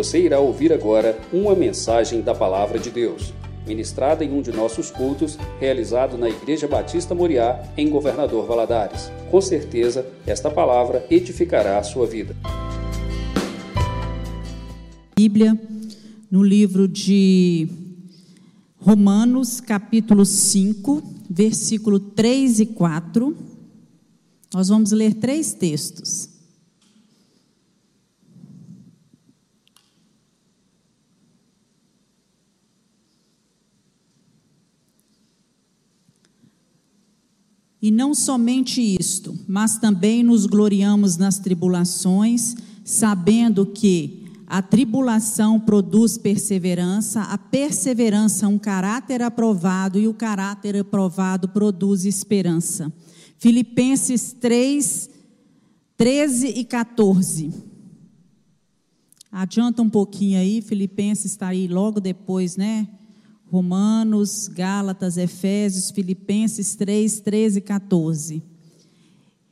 Você irá ouvir agora uma mensagem da Palavra de Deus, ministrada em um de nossos cultos, realizado na Igreja Batista Moriá, em Governador Valadares. Com certeza, esta palavra edificará a sua vida. Bíblia, no livro de Romanos, capítulo 5, versículo 3 e 4. Nós vamos ler três textos. E não somente isto, mas também nos gloriamos nas tribulações, sabendo que a tribulação produz perseverança, a perseverança um caráter aprovado e o caráter aprovado produz esperança. Filipenses 3, 13 e 14. Adianta um pouquinho aí, Filipenses está aí logo depois, né? Romanos, Gálatas, Efésios, Filipenses 3, 13 e 14.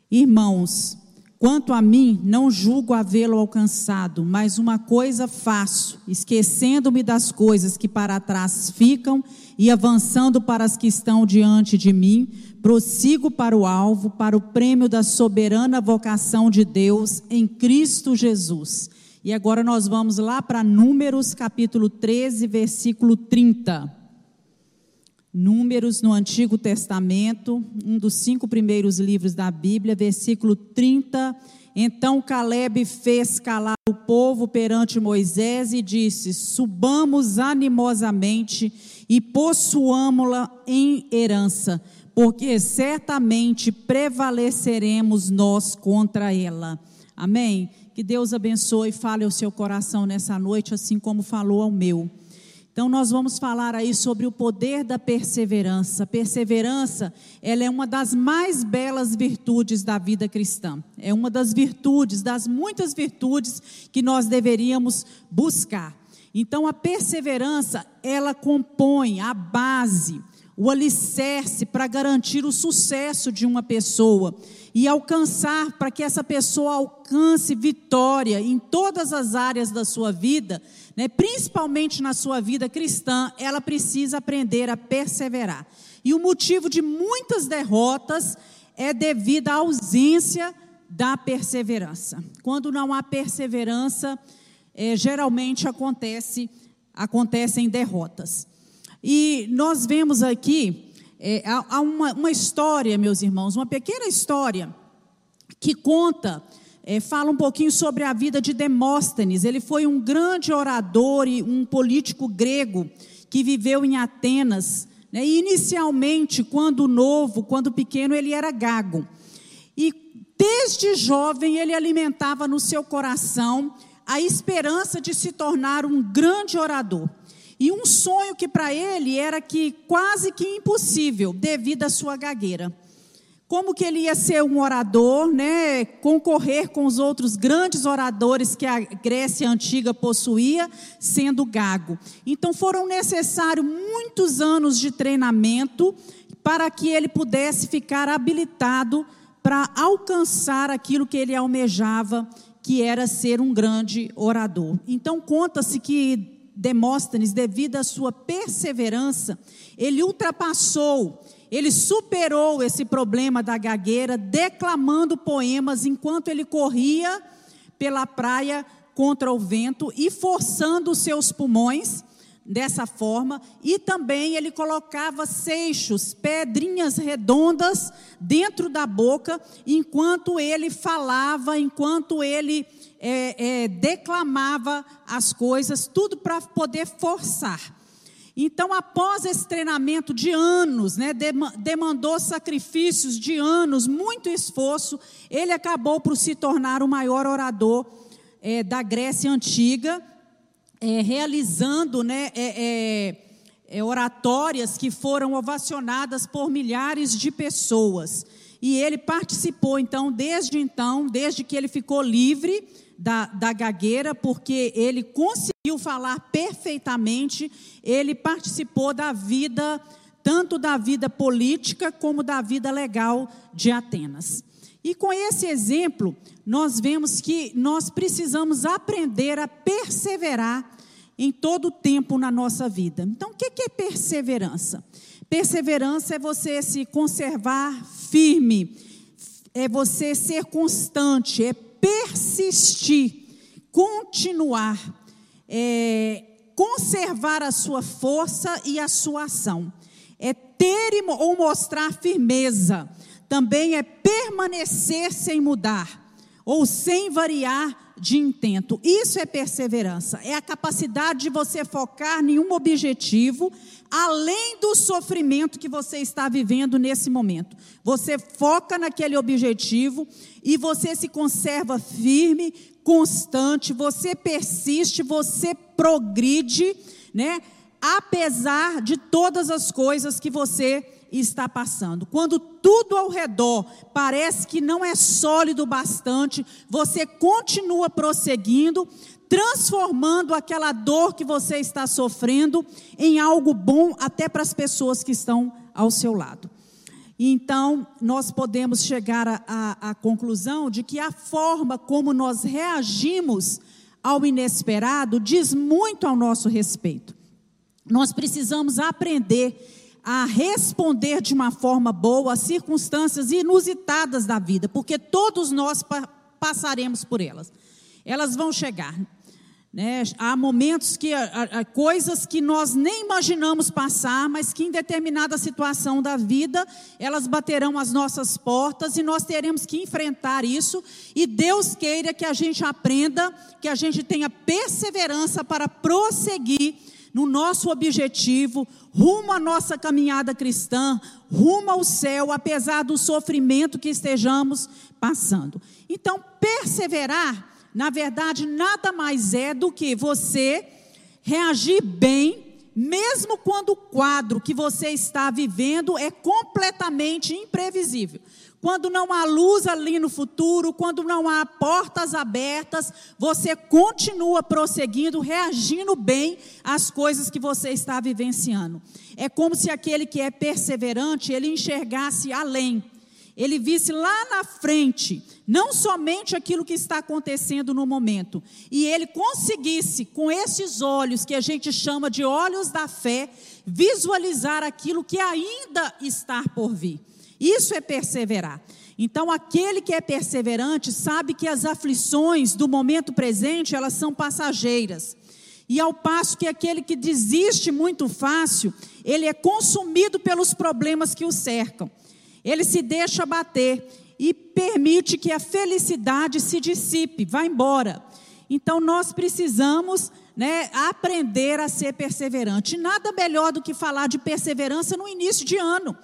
Irmãos, quanto a mim, não julgo havê-lo alcançado, mas uma coisa faço, esquecendo-me das coisas que para trás ficam e avançando para as que estão diante de mim, prossigo para o alvo, para o prêmio da soberana vocação de Deus em Cristo Jesus. E agora nós vamos lá para Números capítulo 13, versículo 30. Números no Antigo Testamento, um dos cinco primeiros livros da Bíblia, versículo 30. Então Caleb fez calar o povo perante Moisés e disse: Subamos animosamente e possuamo-la em herança, porque certamente prevaleceremos nós contra ela. Amém? Que Deus abençoe e fale ao seu coração nessa noite, assim como falou ao meu. Então nós vamos falar aí sobre o poder da perseverança. Perseverança, ela é uma das mais belas virtudes da vida cristã. É uma das virtudes, das muitas virtudes que nós deveríamos buscar. Então a perseverança, ela compõe a base, o alicerce para garantir o sucesso de uma pessoa e alcançar, para que essa pessoa alcance vitória em todas as áreas da sua vida, né, principalmente na sua vida cristã, ela precisa aprender a perseverar. E o motivo de muitas derrotas é devido à ausência da perseverança. Quando não há perseverança, é, geralmente acontece acontecem derrotas. E nós vemos aqui é, há uma, uma, história, meus irmãos, uma pequena história que conta, é, fala um pouquinho sobre a vida de Demóstenes. Ele foi um grande orador e um político grego que viveu em Atenas. Né, e inicialmente, quando novo, quando pequeno, ele era gago. E desde jovem ele alimentava no seu coração a esperança de se tornar um grande orador. E um sonho que para ele era que quase que impossível, devido à sua gagueira. Como que ele ia ser um orador, né, concorrer com os outros grandes oradores que a Grécia antiga possuía, sendo gago. Então foram necessários muitos anos de treinamento para que ele pudesse ficar habilitado para alcançar aquilo que ele almejava, que era ser um grande orador. Então conta-se que Demóstenes, devido à sua perseverança, ele ultrapassou, ele superou esse problema da gagueira, declamando poemas enquanto ele corria pela praia contra o vento e forçando os seus pulmões dessa forma, e também ele colocava seixos, pedrinhas redondas dentro da boca, enquanto ele falava, enquanto ele é, é, declamava as coisas, tudo para poder forçar. Então, após esse treinamento de anos, né, demandou sacrifícios de anos, muito esforço, ele acabou por se tornar o maior orador é, da Grécia Antiga, é, realizando né, é, é, é, oratórias que foram ovacionadas por milhares de pessoas. E ele participou, então, desde então, desde que ele ficou livre da, da gagueira, porque ele conseguiu falar perfeitamente, ele participou da vida, tanto da vida política como da vida legal de Atenas. E com esse exemplo, nós vemos que nós precisamos aprender a perseverar em todo o tempo na nossa vida. Então, o que é perseverança? Perseverança é você se conservar firme, é você ser constante, é persistir, continuar, é conservar a sua força e a sua ação, é ter ou mostrar firmeza, também é permanecer sem mudar ou sem variar de intento. Isso é perseverança, é a capacidade de você focar em um objetivo além do sofrimento que você está vivendo nesse momento. Você foca naquele objetivo e você se conserva firme, constante, você persiste, você progride, né? Apesar de todas as coisas que você está passando. Quando tudo ao redor parece que não é sólido bastante, você continua prosseguindo, transformando aquela dor que você está sofrendo em algo bom até para as pessoas que estão ao seu lado. Então, nós podemos chegar à conclusão de que a forma como nós reagimos ao inesperado diz muito ao nosso respeito. Nós precisamos aprender a responder de uma forma boa às circunstâncias inusitadas da vida, porque todos nós pa passaremos por elas. Elas vão chegar. Né? Há momentos que há, há coisas que nós nem imaginamos passar, mas que em determinada situação da vida elas baterão as nossas portas e nós teremos que enfrentar isso. E Deus queira que a gente aprenda, que a gente tenha perseverança para prosseguir no nosso objetivo, rumo à nossa caminhada cristã, rumo ao céu, apesar do sofrimento que estejamos passando. Então, perseverar, na verdade, nada mais é do que você reagir bem, mesmo quando o quadro que você está vivendo é completamente imprevisível. Quando não há luz ali no futuro, quando não há portas abertas, você continua prosseguindo, reagindo bem às coisas que você está vivenciando. É como se aquele que é perseverante, ele enxergasse além. Ele visse lá na frente, não somente aquilo que está acontecendo no momento, e ele conseguisse, com esses olhos que a gente chama de olhos da fé, visualizar aquilo que ainda está por vir. Isso é perseverar. Então, aquele que é perseverante sabe que as aflições do momento presente, elas são passageiras. E ao passo que aquele que desiste muito fácil, ele é consumido pelos problemas que o cercam. Ele se deixa bater e permite que a felicidade se dissipe, vá embora. Então nós precisamos né, aprender a ser perseverante. Nada melhor do que falar de perseverança no início de ano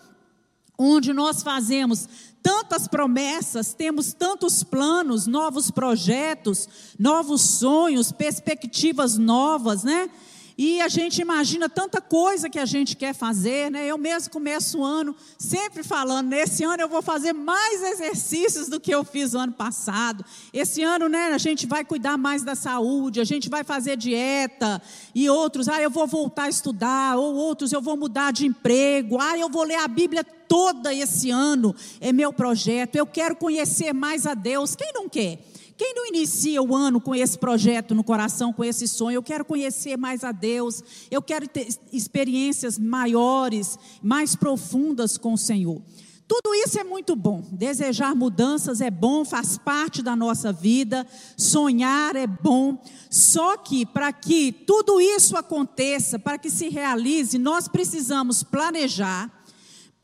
onde nós fazemos tantas promessas, temos tantos planos, novos projetos, novos sonhos, perspectivas novas, né? E a gente imagina tanta coisa que a gente quer fazer, né? Eu mesmo começo o ano sempre falando, nesse ano eu vou fazer mais exercícios do que eu fiz o ano passado. Esse ano, né, a gente vai cuidar mais da saúde, a gente vai fazer dieta e outros, ah, eu vou voltar a estudar, ou outros eu vou mudar de emprego, ah, eu vou ler a Bíblia toda esse ano. É meu projeto. Eu quero conhecer mais a Deus. Quem não quer? Quem não inicia o ano com esse projeto no coração, com esse sonho? Eu quero conhecer mais a Deus, eu quero ter experiências maiores, mais profundas com o Senhor. Tudo isso é muito bom. Desejar mudanças é bom, faz parte da nossa vida. Sonhar é bom. Só que para que tudo isso aconteça, para que se realize, nós precisamos planejar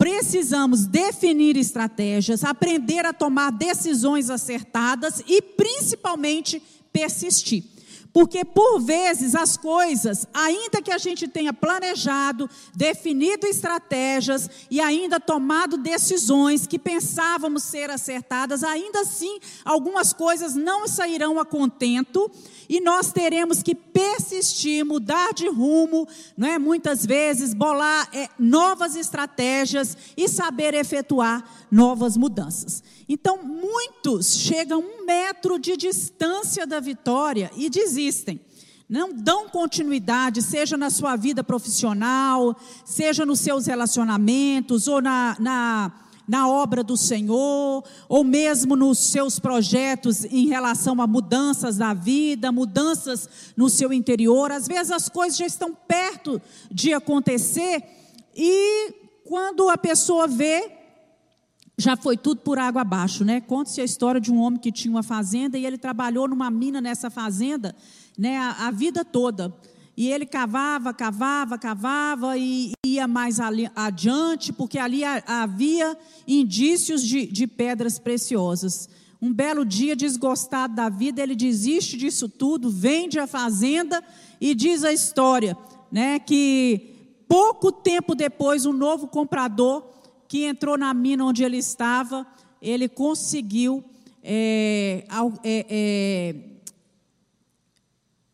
Precisamos definir estratégias, aprender a tomar decisões acertadas e, principalmente, persistir. Porque por vezes as coisas, ainda que a gente tenha planejado, definido estratégias e ainda tomado decisões que pensávamos ser acertadas, ainda assim algumas coisas não sairão a contento e nós teremos que persistir, mudar de rumo, não é? Muitas vezes bolar é, novas estratégias e saber efetuar novas mudanças. Então, muitos chegam a um metro de distância da vitória e desistem. Não dão continuidade, seja na sua vida profissional, seja nos seus relacionamentos ou na, na na obra do Senhor, ou mesmo nos seus projetos em relação a mudanças na vida, mudanças no seu interior. Às vezes as coisas já estão perto de acontecer e quando a pessoa vê, já foi tudo por água abaixo, né? Conta-se a história de um homem que tinha uma fazenda e ele trabalhou numa mina nessa fazenda, né, a, a vida toda. E ele cavava, cavava, cavava e ia mais ali, adiante, porque ali havia indícios de, de pedras preciosas. Um belo dia, desgostado da vida, ele desiste disso tudo, vende a fazenda e diz a história, né, que pouco tempo depois, um novo comprador que entrou na mina onde ele estava, ele conseguiu é, é, é,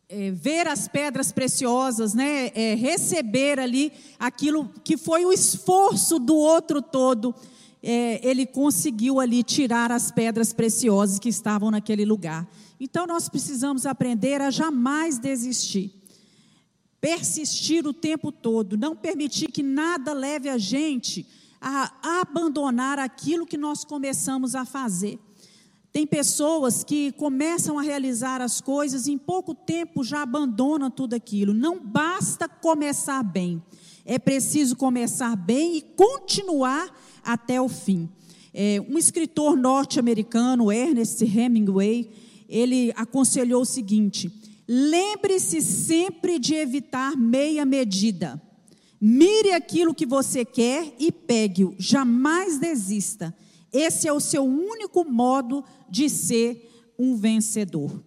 é, ver as pedras preciosas, né, é, receber ali aquilo que foi o esforço do outro todo, é, ele conseguiu ali tirar as pedras preciosas que estavam naquele lugar. Então nós precisamos aprender a jamais desistir, persistir o tempo todo, não permitir que nada leve a gente a abandonar aquilo que nós começamos a fazer. Tem pessoas que começam a realizar as coisas e em pouco tempo já abandonam tudo aquilo. Não basta começar bem, é preciso começar bem e continuar até o fim. É, um escritor norte-americano, Ernest Hemingway, ele aconselhou o seguinte: lembre-se sempre de evitar meia medida. Mire aquilo que você quer e pegue-o, jamais desista. Esse é o seu único modo de ser um vencedor.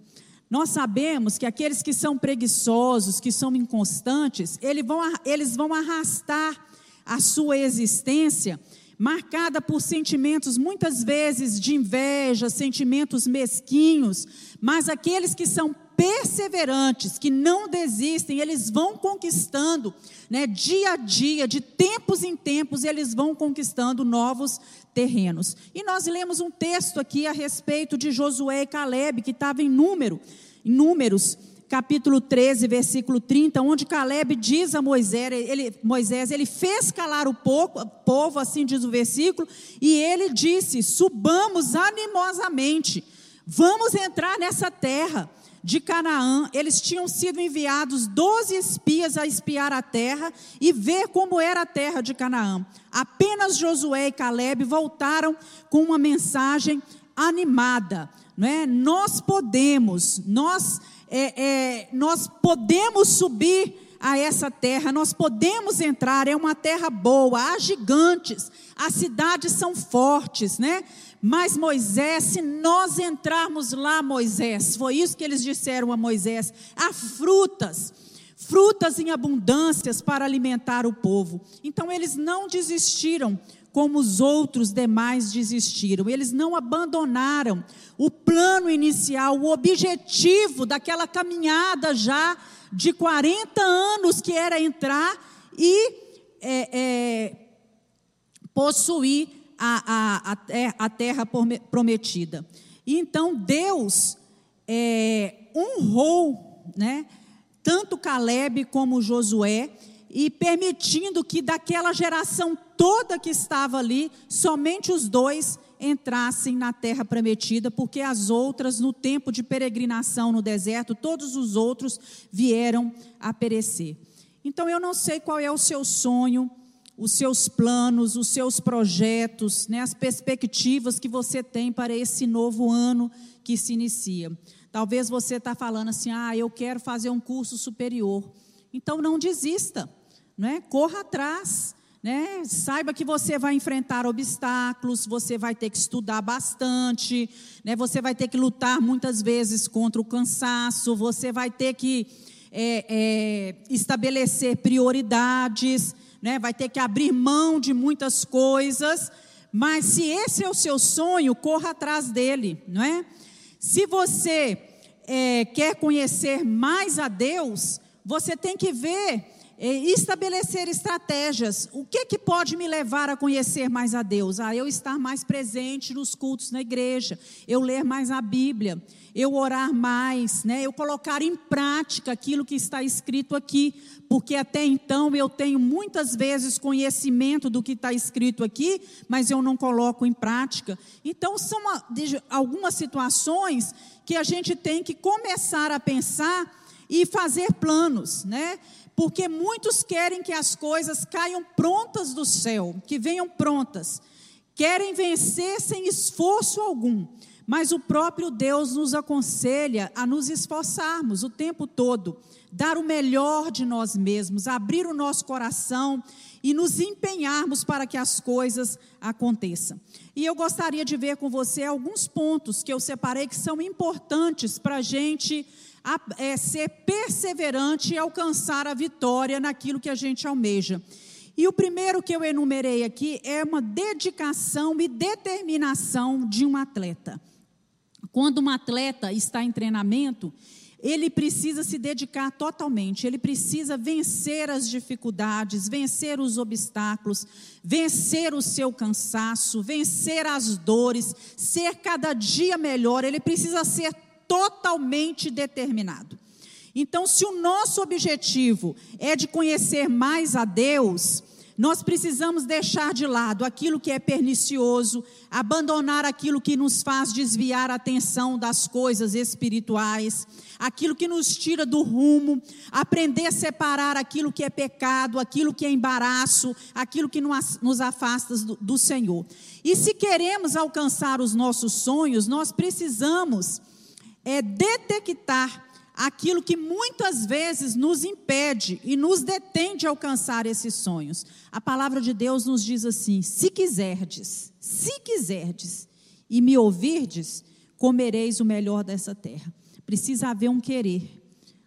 Nós sabemos que aqueles que são preguiçosos, que são inconstantes, eles vão, eles vão arrastar a sua existência marcada por sentimentos muitas vezes de inveja, sentimentos mesquinhos, mas aqueles que são perseverantes, que não desistem, eles vão conquistando, né, dia a dia, de tempos em tempos, eles vão conquistando novos terrenos. E nós lemos um texto aqui a respeito de Josué e Caleb, que estava em número, em números, capítulo 13, versículo 30, onde Caleb diz a Moisés, ele, Moisés, ele fez calar o povo, povo, assim diz o versículo, e ele disse: subamos animosamente, vamos entrar nessa terra de Canaã, eles tinham sido enviados doze espias a espiar a terra e ver como era a terra de Canaã. Apenas Josué e Caleb voltaram com uma mensagem animada, não é? Nós podemos, nós, é, é, nós podemos subir a essa terra, nós podemos entrar, é uma terra boa, há gigantes, as cidades são fortes, né? Mas Moisés, se nós entrarmos lá, Moisés, foi isso que eles disseram a Moisés: há frutas, frutas em abundâncias para alimentar o povo. Então eles não desistiram como os outros demais desistiram. Eles não abandonaram o plano inicial, o objetivo daquela caminhada já de 40 anos que era entrar e é, é, possuir a, a, a, terra prometida. E então Deus é, honrou, né, tanto Caleb como Josué, e permitindo que daquela geração toda que estava ali, somente os dois entrassem na terra prometida, porque as outras, no tempo de peregrinação no deserto, todos os outros vieram a perecer. Então eu não sei qual é o seu sonho, os seus planos, os seus projetos, né, as perspectivas que você tem para esse novo ano que se inicia. Talvez você está falando assim, ah, eu quero fazer um curso superior. Então não desista, né? corra atrás. Né? Saiba que você vai enfrentar obstáculos, você vai ter que estudar bastante, né? você vai ter que lutar muitas vezes contra o cansaço, você vai ter que é, é, estabelecer prioridades né? vai ter que abrir mão de muitas coisas, mas se esse é o seu sonho, corra atrás dele, não é? Se você é, quer conhecer mais a Deus, você tem que ver estabelecer estratégias. O que, que pode me levar a conhecer mais a Deus? Ah, eu estar mais presente nos cultos na igreja, eu ler mais a Bíblia, eu orar mais, né? eu colocar em prática aquilo que está escrito aqui, porque até então eu tenho muitas vezes conhecimento do que está escrito aqui, mas eu não coloco em prática. Então, são algumas situações que a gente tem que começar a pensar e fazer planos, né? Porque muitos querem que as coisas caiam prontas do céu, que venham prontas. Querem vencer sem esforço algum, mas o próprio Deus nos aconselha a nos esforçarmos o tempo todo, dar o melhor de nós mesmos, abrir o nosso coração e nos empenharmos para que as coisas aconteçam. E eu gostaria de ver com você alguns pontos que eu separei que são importantes para a gente a, é, ser perseverante e alcançar a vitória naquilo que a gente almeja. E o primeiro que eu enumerei aqui é uma dedicação e determinação de um atleta. Quando um atleta está em treinamento, ele precisa se dedicar totalmente, ele precisa vencer as dificuldades, vencer os obstáculos, vencer o seu cansaço, vencer as dores, ser cada dia melhor, ele precisa ser totalmente determinado. Então, se o nosso objetivo é de conhecer mais a Deus, nós precisamos deixar de lado aquilo que é pernicioso, abandonar aquilo que nos faz desviar a atenção das coisas espirituais, aquilo que nos tira do rumo, aprender a separar aquilo que é pecado, aquilo que é embaraço, aquilo que nos afasta do, Senhor. E se queremos alcançar os nossos sonhos, nós precisamos é detectar aquilo que muitas vezes nos impede e nos detém de alcançar esses sonhos. A palavra de Deus nos diz assim: se quiserdes, se quiserdes e me ouvirdes, comereis o melhor dessa terra. Precisa haver um querer,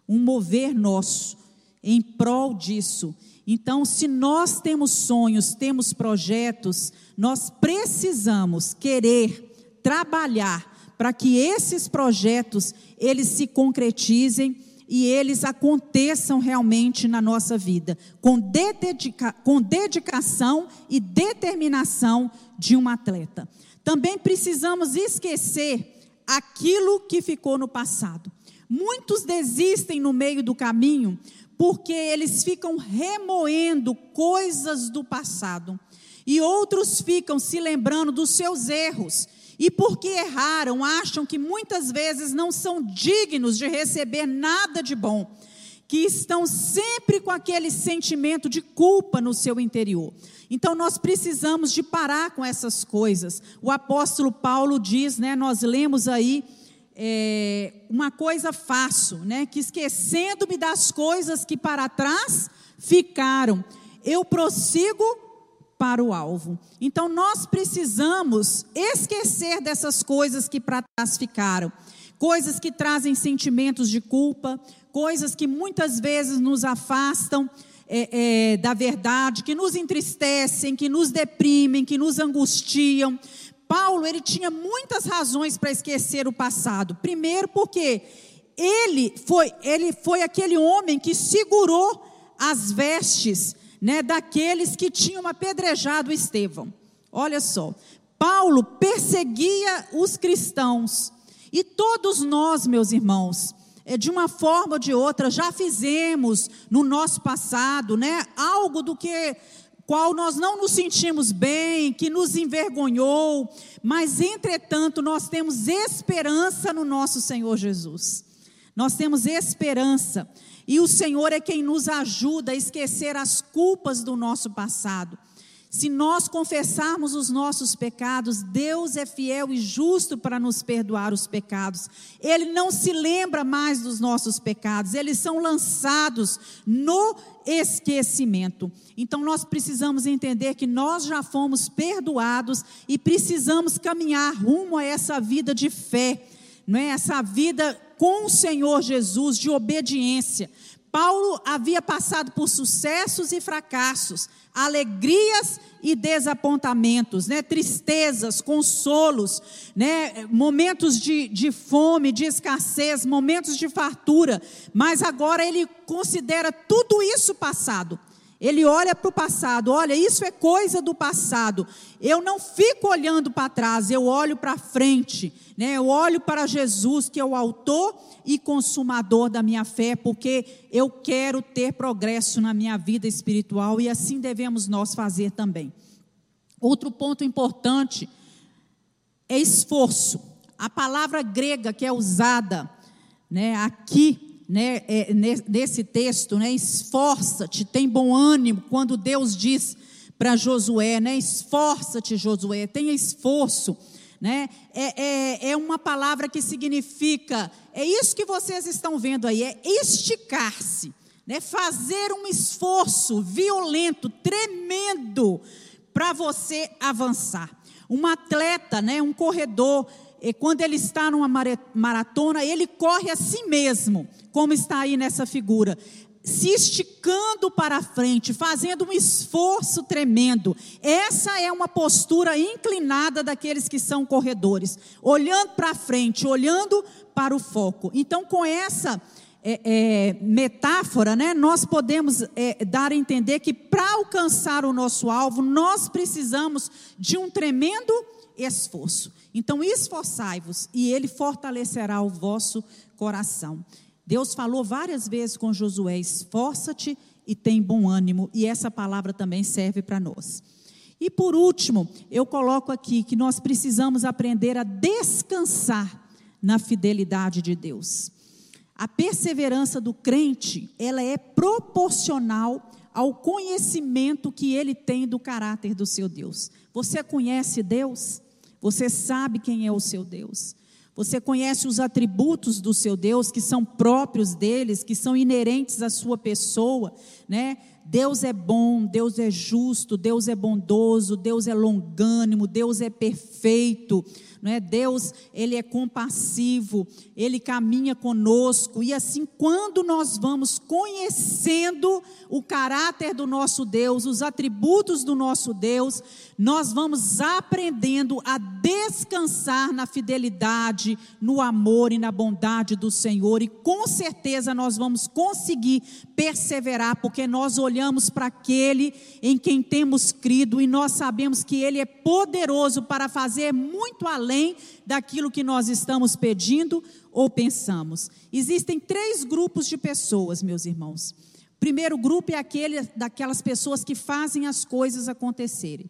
um mover nosso em prol disso. Então, se nós temos sonhos, temos projetos, nós precisamos querer trabalhar para que esses projetos eles se concretizem e eles aconteçam realmente na nossa vida, com, dedica com dedicação e determinação de um atleta. Também precisamos esquecer aquilo que ficou no passado. Muitos desistem no meio do caminho porque eles ficam remoendo coisas do passado. E outros ficam se lembrando dos seus erros e porque erraram, acham que muitas vezes não são dignos de receber nada de bom, que estão sempre com aquele sentimento de culpa no seu interior. Então nós precisamos de parar com essas coisas. O apóstolo Paulo diz, né, nós lemos aí é, uma coisa fácil, né, que esquecendo-me das coisas que para trás ficaram, eu prossigo para o alvo. Então nós precisamos esquecer dessas coisas que para trás ficaram, coisas que trazem sentimentos de culpa, coisas que muitas vezes nos afastam é, é, da verdade, que nos entristecem, que nos deprimem, que nos angustiam. Paulo ele tinha muitas razões para esquecer o passado. Primeiro porque ele foi ele foi aquele homem que segurou as vestes né, daqueles que tinham apedrejado Estevão. Olha só, Paulo perseguia os cristãos, e todos nós, meus irmãos, é, de uma forma ou de outra, já fizemos no nosso passado, né, algo do que qual nós não nos sentimos bem, que nos envergonhou, mas entretanto nós temos esperança no nosso Senhor Jesus. Nós temos esperança. E o Senhor é quem nos ajuda a esquecer as culpas do nosso passado. Se nós confessarmos os nossos pecados, Deus é fiel e justo para nos perdoar os pecados. Ele não se lembra mais dos nossos pecados, eles são lançados no esquecimento. Então nós precisamos entender que nós já fomos perdoados e precisamos caminhar rumo a essa vida de fé, não é? Essa vida com o Senhor Jesus de obediência, Paulo havia passado por sucessos e fracassos, alegrias e desapontamentos, né? tristezas, consolos, né? momentos de, de fome, de escassez, momentos de fartura, mas agora ele considera tudo isso passado. Ele olha para o passado, olha, isso é coisa do passado. Eu não fico olhando para trás, eu olho para frente, né? Eu olho para Jesus, que é o autor e consumador da minha fé, porque eu quero ter progresso na minha vida espiritual e assim devemos nós fazer também. Outro ponto importante é esforço. A palavra grega que é usada, né, aqui né, é, nesse texto, né, esforça-te, tem bom ânimo, quando Deus diz para Josué, né, esforça-te, Josué, tenha esforço, né, é, é, é uma palavra que significa, é isso que vocês estão vendo aí, é esticar-se, né, fazer um esforço violento, tremendo, para você avançar. Um atleta, né, um corredor, quando ele está numa maratona, ele corre a si mesmo, como está aí nessa figura, se esticando para frente, fazendo um esforço tremendo. Essa é uma postura inclinada daqueles que são corredores, olhando para frente, olhando para o foco. Então, com essa é, é, metáfora, né, nós podemos é, dar a entender que para alcançar o nosso alvo, nós precisamos de um tremendo esforço. Então, esforçai-vos, e ele fortalecerá o vosso coração. Deus falou várias vezes com Josué: esforça-te e tem bom ânimo, e essa palavra também serve para nós. E por último, eu coloco aqui que nós precisamos aprender a descansar na fidelidade de Deus. A perseverança do crente, ela é proporcional ao conhecimento que ele tem do caráter do seu Deus. Você conhece Deus? Você sabe quem é o seu Deus. Você conhece os atributos do seu Deus que são próprios deles, que são inerentes à sua pessoa, né? Deus é bom, Deus é justo, Deus é bondoso, Deus é longânimo, Deus é perfeito não é? Deus, ele é compassivo, ele caminha conosco e assim quando nós vamos conhecendo o caráter do nosso Deus, os atributos do nosso Deus, nós vamos aprendendo a descansar na fidelidade, no amor e na bondade do Senhor e com certeza nós vamos conseguir perseverar porque nós olhamos para aquele em quem temos crido e nós sabemos que ele é poderoso para fazer muito além além daquilo que nós estamos pedindo ou pensamos. Existem três grupos de pessoas, meus irmãos. O primeiro grupo é aquele daquelas pessoas que fazem as coisas acontecerem.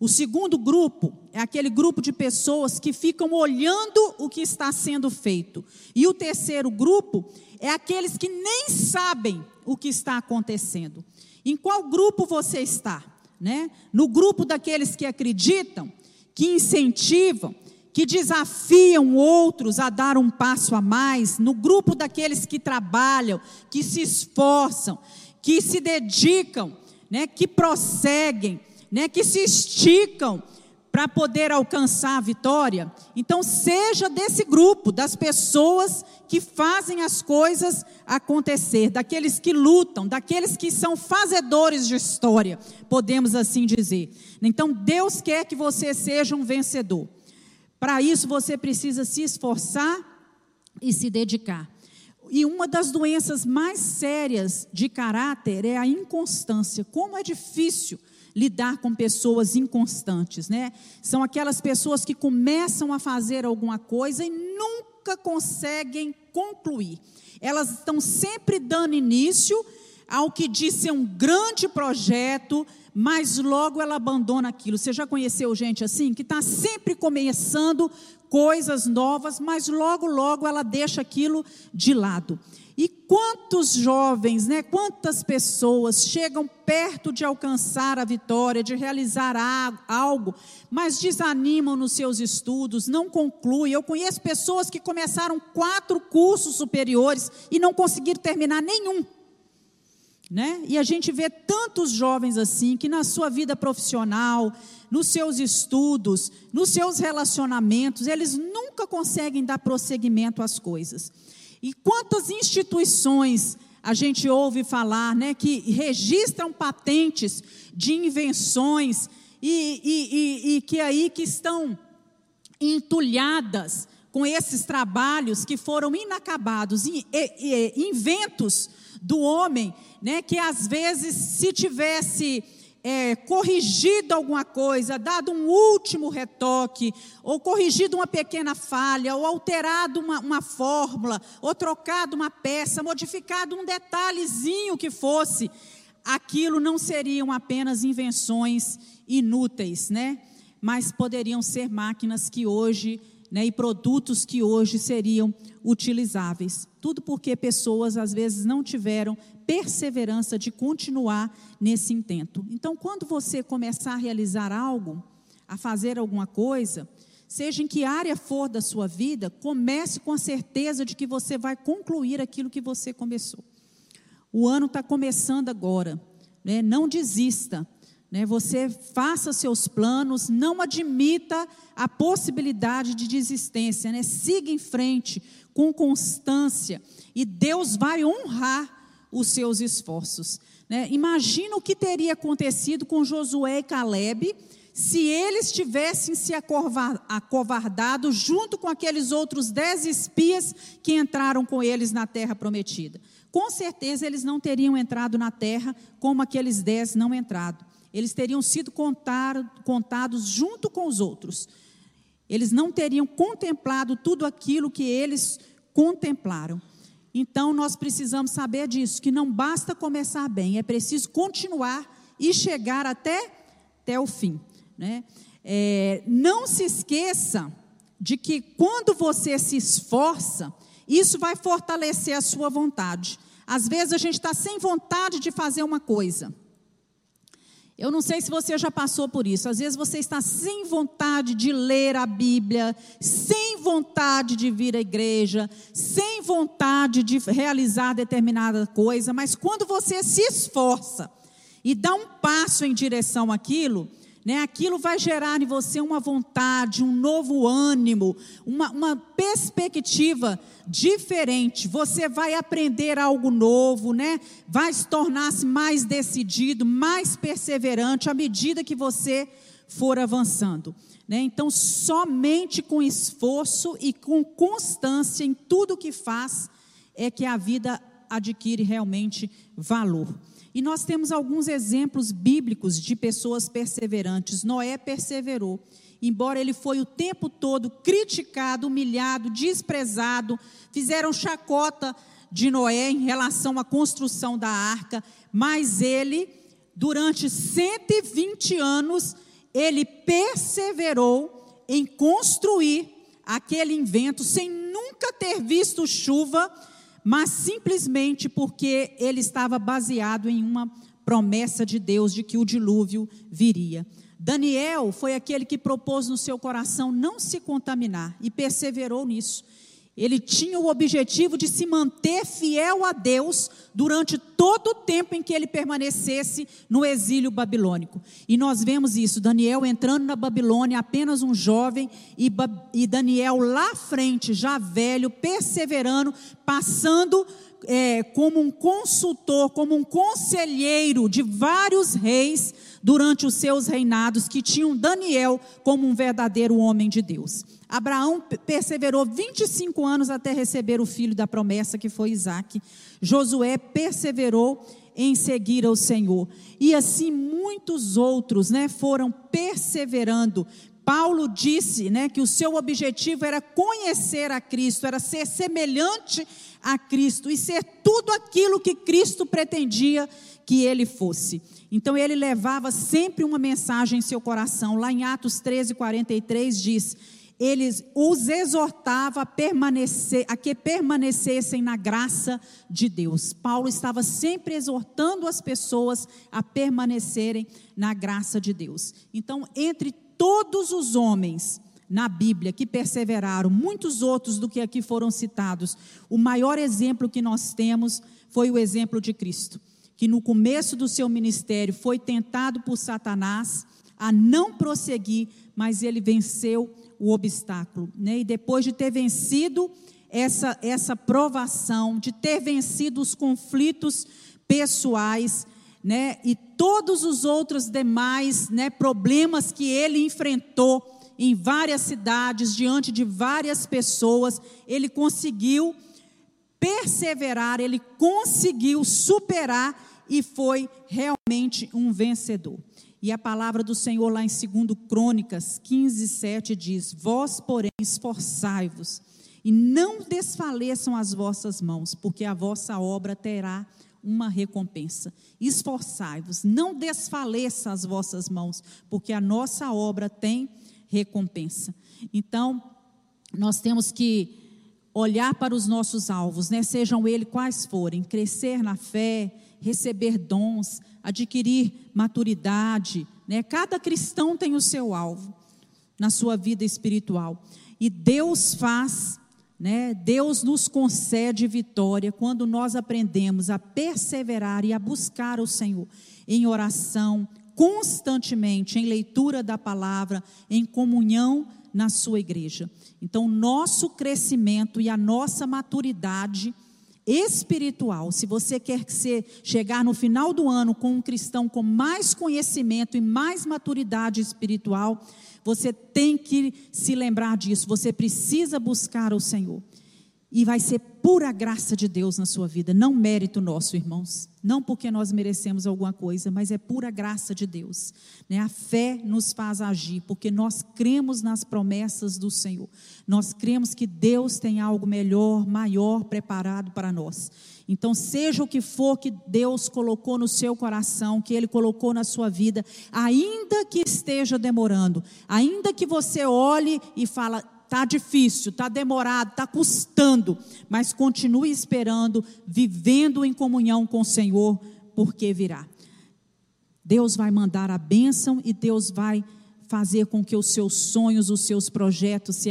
O segundo grupo é aquele grupo de pessoas que ficam olhando o que está sendo feito. E o terceiro grupo é aqueles que nem sabem o que está acontecendo. Em qual grupo você está? Né? No grupo daqueles que acreditam, que incentivam, que desafiam outros a dar um passo a mais, no grupo daqueles que trabalham, que se esforçam, que se dedicam, né, que prosseguem, né, que se esticam para poder alcançar a vitória. Então, seja desse grupo, das pessoas que fazem as coisas acontecer, daqueles que lutam, daqueles que são fazedores de história, podemos assim dizer. Então, Deus quer que você seja um vencedor. Para isso você precisa se esforçar e se dedicar. E uma das doenças mais sérias de caráter é a inconstância. Como é difícil lidar com pessoas inconstantes, né? São aquelas pessoas que começam a fazer alguma coisa e nunca conseguem concluir. Elas estão sempre dando início ao que diz ser um grande projeto, mas logo ela abandona aquilo. Você já conheceu gente assim, que está sempre começando coisas novas, mas logo, logo ela deixa aquilo de lado. E quantos jovens, né, quantas pessoas chegam perto de alcançar a vitória, de realizar algo, mas desanimam nos seus estudos, não concluem. Eu conheço pessoas que começaram quatro cursos superiores e não conseguiram terminar nenhum. Né? E a gente vê tantos jovens assim que na sua vida profissional, nos seus estudos, nos seus relacionamentos, eles nunca conseguem dar prosseguimento às coisas. E quantas instituições a gente ouve falar, né, que registram patentes de invenções e, e, e, e que aí que estão entulhadas com esses trabalhos que foram inacabados, inventos do homem, né, que às vezes se tivesse é, corrigido alguma coisa, dado um último retoque, ou corrigido uma pequena falha, ou alterado uma, uma fórmula, ou trocado uma peça, modificado um detalhezinho que fosse, aquilo não seriam apenas invenções inúteis, né? Mas poderiam ser máquinas que hoje, né, e produtos que hoje seriam utilizáveis. Tudo porque pessoas às vezes não tiveram perseverança de continuar nesse intento. Então, quando você começar a realizar algo, a fazer alguma coisa, seja em que área for da sua vida, comece com a certeza de que você vai concluir aquilo que você começou. O ano está começando agora, né? não desista. Né? Você faça seus planos, não admita a possibilidade de desistência, né? siga em frente com constância e Deus vai honrar os seus esforços. Né? Imagina o que teria acontecido com Josué e Caleb se eles tivessem se acovardado junto com aqueles outros dez espias que entraram com eles na terra prometida. Com certeza eles não teriam entrado na terra como aqueles dez não entraram. Eles teriam sido contar, contados junto com os outros. Eles não teriam contemplado tudo aquilo que eles contemplaram. Então nós precisamos saber disso, que não basta começar bem, é preciso continuar e chegar até, até o fim. Né? É, não se esqueça de que quando você se esforça, isso vai fortalecer a sua vontade. Às vezes a gente está sem vontade de fazer uma coisa. Eu não sei se você já passou por isso. Às vezes você está sem vontade de ler a Bíblia, sem vontade de vir à igreja, sem vontade de realizar determinada coisa, mas quando você se esforça e dá um passo em direção àquilo, né, aquilo vai gerar em você uma vontade, um novo ânimo, uma, uma perspectiva diferente. Você vai aprender algo novo, né? vai se tornar-se mais decidido, mais perseverante à medida que você for avançando. Né? Então, somente com esforço e com constância em tudo que faz é que a vida adquire realmente valor. E nós temos alguns exemplos bíblicos de pessoas perseverantes. Noé perseverou, embora ele foi o tempo todo criticado, humilhado, desprezado, fizeram chacota de Noé em relação à construção da arca, mas ele, durante 120 anos, ele perseverou em construir aquele invento sem nunca ter visto chuva mas simplesmente porque ele estava baseado em uma promessa de Deus de que o dilúvio viria. Daniel foi aquele que propôs no seu coração não se contaminar e perseverou nisso. Ele tinha o objetivo de se manter fiel a Deus durante todo o tempo em que ele permanecesse no exílio babilônico. E nós vemos isso: Daniel entrando na Babilônia, apenas um jovem, e, e Daniel lá à frente, já velho, perseverando, passando é, como um consultor, como um conselheiro de vários reis durante os seus reinados, que tinham Daniel como um verdadeiro homem de Deus. Abraão perseverou 25 anos até receber o filho da promessa, que foi Isaac. Josué perseverou em seguir ao Senhor. E assim muitos outros, né, foram perseverando. Paulo disse, né, que o seu objetivo era conhecer a Cristo, era ser semelhante a Cristo e ser tudo aquilo que Cristo pretendia que ele fosse. Então ele levava sempre uma mensagem em seu coração. Lá em Atos 13, 43 diz: ele os exortava a, permanecer, a que permanecessem na graça de Deus. Paulo estava sempre exortando as pessoas a permanecerem na graça de Deus. Então, entre todos os homens na Bíblia que perseveraram, muitos outros do que aqui foram citados, o maior exemplo que nós temos foi o exemplo de Cristo, que no começo do seu ministério foi tentado por Satanás a não prosseguir, mas ele venceu o obstáculo. Né? E depois de ter vencido essa, essa provação, de ter vencido os conflitos pessoais, né, e todos os outros demais né, problemas que ele enfrentou em várias cidades, diante de várias pessoas, ele conseguiu perseverar, ele conseguiu superar e foi realmente um vencedor. E a palavra do Senhor lá em 2 Crônicas 15, 7 diz: Vós, porém, esforçai-vos e não desfaleçam as vossas mãos, porque a vossa obra terá uma recompensa. Esforçai-vos, não desfaleça as vossas mãos, porque a nossa obra tem recompensa. Então, nós temos que olhar para os nossos alvos, né? Sejam eles quais forem, crescer na fé, receber dons, adquirir maturidade, né? Cada cristão tem o seu alvo na sua vida espiritual. E Deus faz né? Deus nos concede vitória quando nós aprendemos a perseverar e a buscar o Senhor em oração, constantemente, em leitura da palavra, em comunhão na sua igreja. Então, nosso crescimento e a nossa maturidade espiritual, se você quer ser, chegar no final do ano com um cristão com mais conhecimento e mais maturidade espiritual, você tem que se lembrar disso. Você precisa buscar o Senhor. E vai ser pura graça de Deus na sua vida, não mérito nosso, irmãos. Não porque nós merecemos alguma coisa, mas é pura graça de Deus. Né? A fé nos faz agir, porque nós cremos nas promessas do Senhor. Nós cremos que Deus tem algo melhor, maior preparado para nós. Então, seja o que for que Deus colocou no seu coração, que Ele colocou na sua vida, ainda que esteja demorando, ainda que você olhe e fala, Está difícil, está demorado, está custando, mas continue esperando, vivendo em comunhão com o Senhor, porque virá. Deus vai mandar a bênção e Deus vai fazer com que os seus sonhos, os seus projetos se,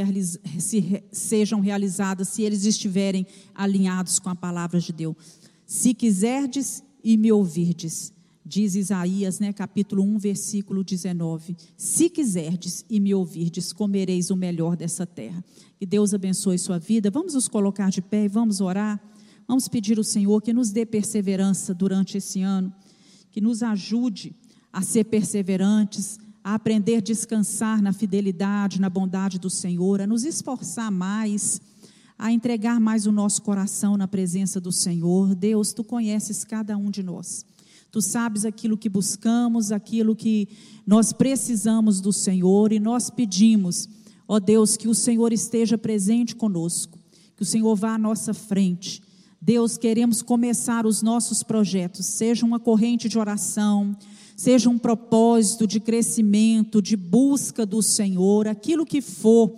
se, sejam realizados, se eles estiverem alinhados com a palavra de Deus. Se quiserdes e me ouvirdes, diz Isaías, né, capítulo 1, versículo 19: Se quiserdes e me ouvirdes, comereis o melhor dessa terra. Que Deus abençoe sua vida. Vamos nos colocar de pé e vamos orar. Vamos pedir ao Senhor que nos dê perseverança durante esse ano, que nos ajude a ser perseverantes, a aprender a descansar na fidelidade, na bondade do Senhor, a nos esforçar mais, a entregar mais o nosso coração na presença do Senhor. Deus, tu conheces cada um de nós. Tu sabes aquilo que buscamos, aquilo que nós precisamos do Senhor e nós pedimos, ó Deus, que o Senhor esteja presente conosco, que o Senhor vá à nossa frente. Deus, queremos começar os nossos projetos, seja uma corrente de oração, seja um propósito de crescimento, de busca do Senhor, aquilo que for,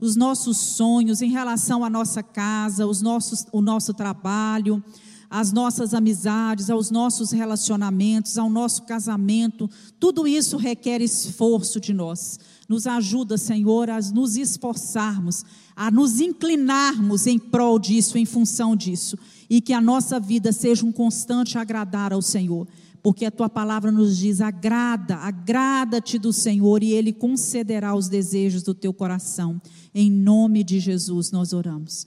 os nossos sonhos em relação à nossa casa, os nossos, o nosso trabalho, às nossas amizades, aos nossos relacionamentos, ao nosso casamento, tudo isso requer esforço de nós. Nos ajuda, Senhor, a nos esforçarmos, a nos inclinarmos em prol disso, em função disso, e que a nossa vida seja um constante agradar ao Senhor. Porque a tua palavra nos diz: agrada, agrada-te do Senhor, e Ele concederá os desejos do teu coração. Em nome de Jesus nós oramos.